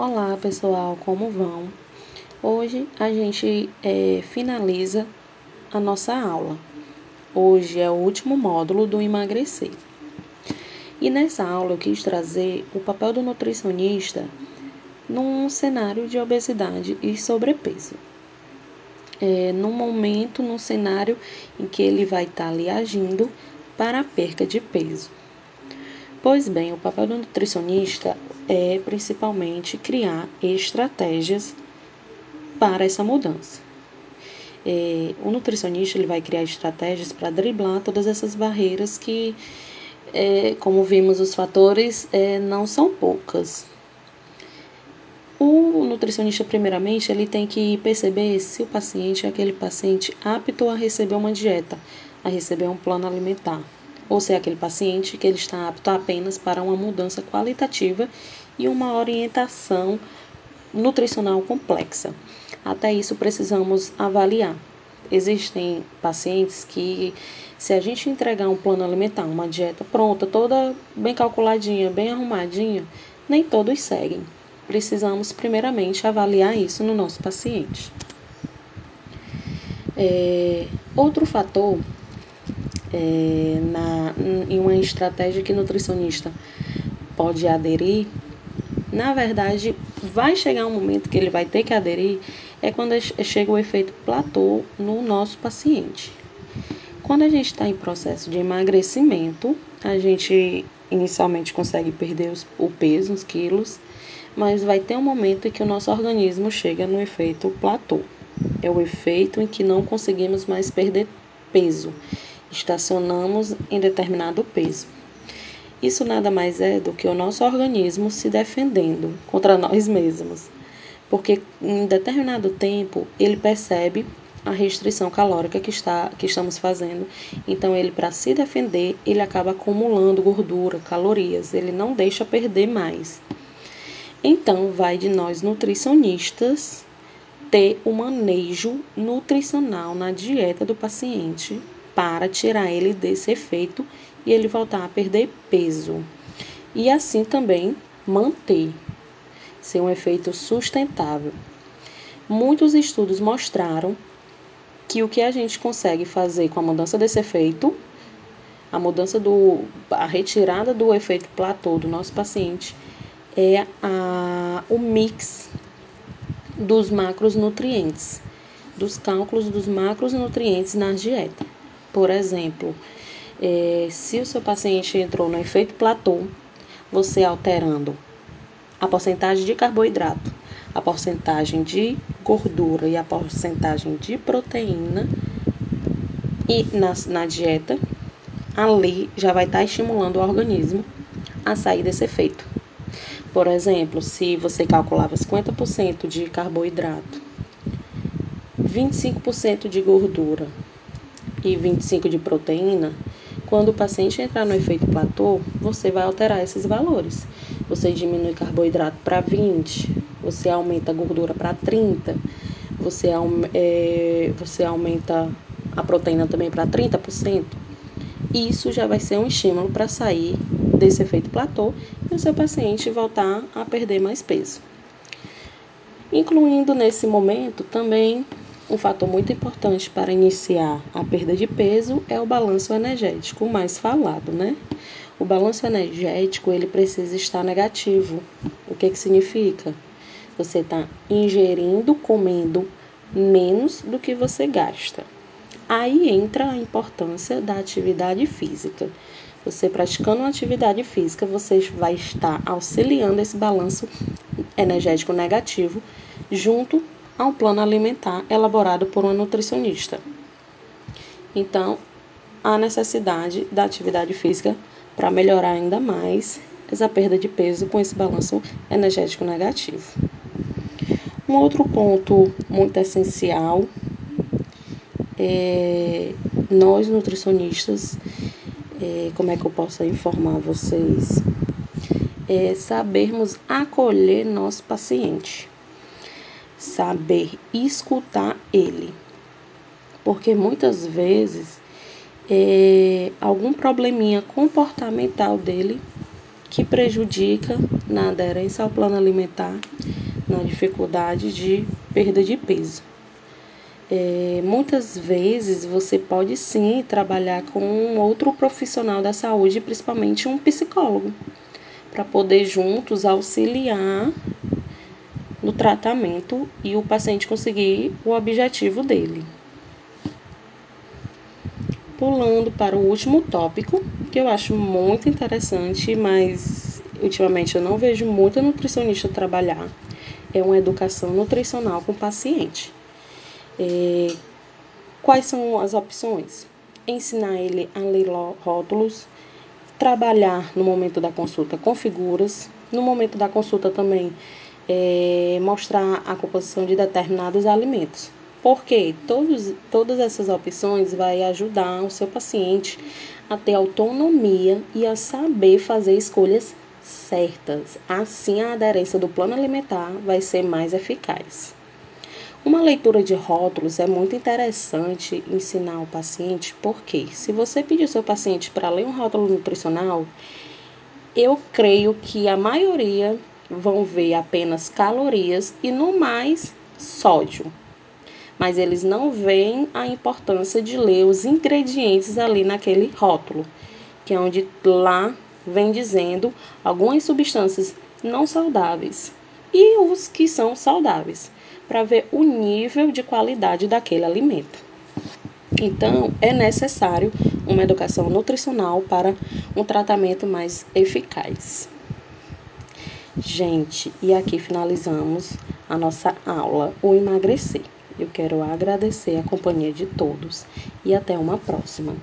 Olá pessoal, como vão? Hoje a gente é, finaliza a nossa aula. Hoje é o último módulo do emagrecer. E nessa aula eu quis trazer o papel do nutricionista num cenário de obesidade e sobrepeso. É, num momento, num cenário em que ele vai estar tá ali agindo para a perca de peso. Pois bem, o papel do nutricionista é principalmente criar estratégias para essa mudança. É, o nutricionista ele vai criar estratégias para driblar todas essas barreiras que, é, como vimos, os fatores é, não são poucas. O nutricionista, primeiramente, ele tem que perceber se o paciente é aquele paciente apto a receber uma dieta, a receber um plano alimentar ou se é aquele paciente que ele está apto apenas para uma mudança qualitativa e uma orientação nutricional complexa. Até isso precisamos avaliar. Existem pacientes que, se a gente entregar um plano alimentar, uma dieta pronta, toda bem calculadinha, bem arrumadinha, nem todos seguem. Precisamos, primeiramente, avaliar isso no nosso paciente. É, outro fator é, na, em uma estratégia que nutricionista pode aderir, na verdade, vai chegar um momento que ele vai ter que aderir, é quando chega o efeito platô no nosso paciente. Quando a gente está em processo de emagrecimento, a gente inicialmente consegue perder os, o peso, os quilos, mas vai ter um momento em que o nosso organismo chega no efeito platô. É o efeito em que não conseguimos mais perder peso estacionamos em determinado peso. Isso nada mais é do que o nosso organismo se defendendo contra nós mesmos, porque em determinado tempo ele percebe a restrição calórica que, está, que estamos fazendo. Então, ele, para se defender, ele acaba acumulando gordura, calorias, ele não deixa perder mais. Então, vai de nós nutricionistas ter o manejo nutricional na dieta do paciente para tirar ele desse efeito e ele voltar a perder peso. E assim também manter ser um efeito sustentável. Muitos estudos mostraram que o que a gente consegue fazer com a mudança desse efeito, a mudança do a retirada do efeito platô do nosso paciente é a, o mix dos macronutrientes, dos cálculos dos macronutrientes na dieta. Por exemplo, é, se o seu paciente entrou no efeito platô, você alterando a porcentagem de carboidrato, a porcentagem de gordura e a porcentagem de proteína e na, na dieta, ali já vai estar tá estimulando o organismo a sair desse efeito. Por exemplo, se você calculava 50% de carboidrato, 25% de gordura e 25 de proteína, quando o paciente entrar no efeito platô, você vai alterar esses valores. Você diminui carboidrato para 20, você aumenta a gordura para 30, você, é, você aumenta a proteína também para 30%. Isso já vai ser um estímulo para sair desse efeito platô e o seu paciente voltar a perder mais peso. Incluindo nesse momento também um fator muito importante para iniciar a perda de peso é o balanço energético, o mais falado, né? O balanço energético ele precisa estar negativo. O que que significa? Você está ingerindo, comendo menos do que você gasta. Aí entra a importância da atividade física. Você praticando uma atividade física, você vai estar auxiliando esse balanço energético negativo junto a um plano alimentar elaborado por uma nutricionista. Então, há necessidade da atividade física para melhorar ainda mais essa perda de peso com esse balanço energético negativo. Um outro ponto muito essencial é nós nutricionistas, é, como é que eu posso informar vocês? É sabermos acolher nosso paciente saber escutar ele. Porque muitas vezes é algum probleminha comportamental dele que prejudica na aderência ao plano alimentar na dificuldade de perda de peso. É, muitas vezes você pode sim trabalhar com outro profissional da saúde, principalmente um psicólogo, para poder juntos auxiliar no tratamento e o paciente conseguir o objetivo dele. Pulando para o último tópico, que eu acho muito interessante, mas ultimamente eu não vejo muita nutricionista trabalhar, é uma educação nutricional com o paciente. É, quais são as opções? Ensinar ele a ler rótulos, trabalhar no momento da consulta com figuras, no momento da consulta também é, mostrar a composição de determinados alimentos. Porque todos, todas essas opções vai ajudar o seu paciente a ter autonomia e a saber fazer escolhas certas. Assim, a aderência do plano alimentar vai ser mais eficaz. Uma leitura de rótulos é muito interessante ensinar o paciente, porque se você pedir ao seu paciente para ler um rótulo nutricional, eu creio que a maioria vão ver apenas calorias e no mais sódio. Mas eles não veem a importância de ler os ingredientes ali naquele rótulo, que é onde lá vem dizendo algumas substâncias não saudáveis e os que são saudáveis para ver o nível de qualidade daquele alimento. Então, é necessário uma educação nutricional para um tratamento mais eficaz. Gente, e aqui finalizamos a nossa aula, o emagrecer. Eu quero agradecer a companhia de todos e até uma próxima.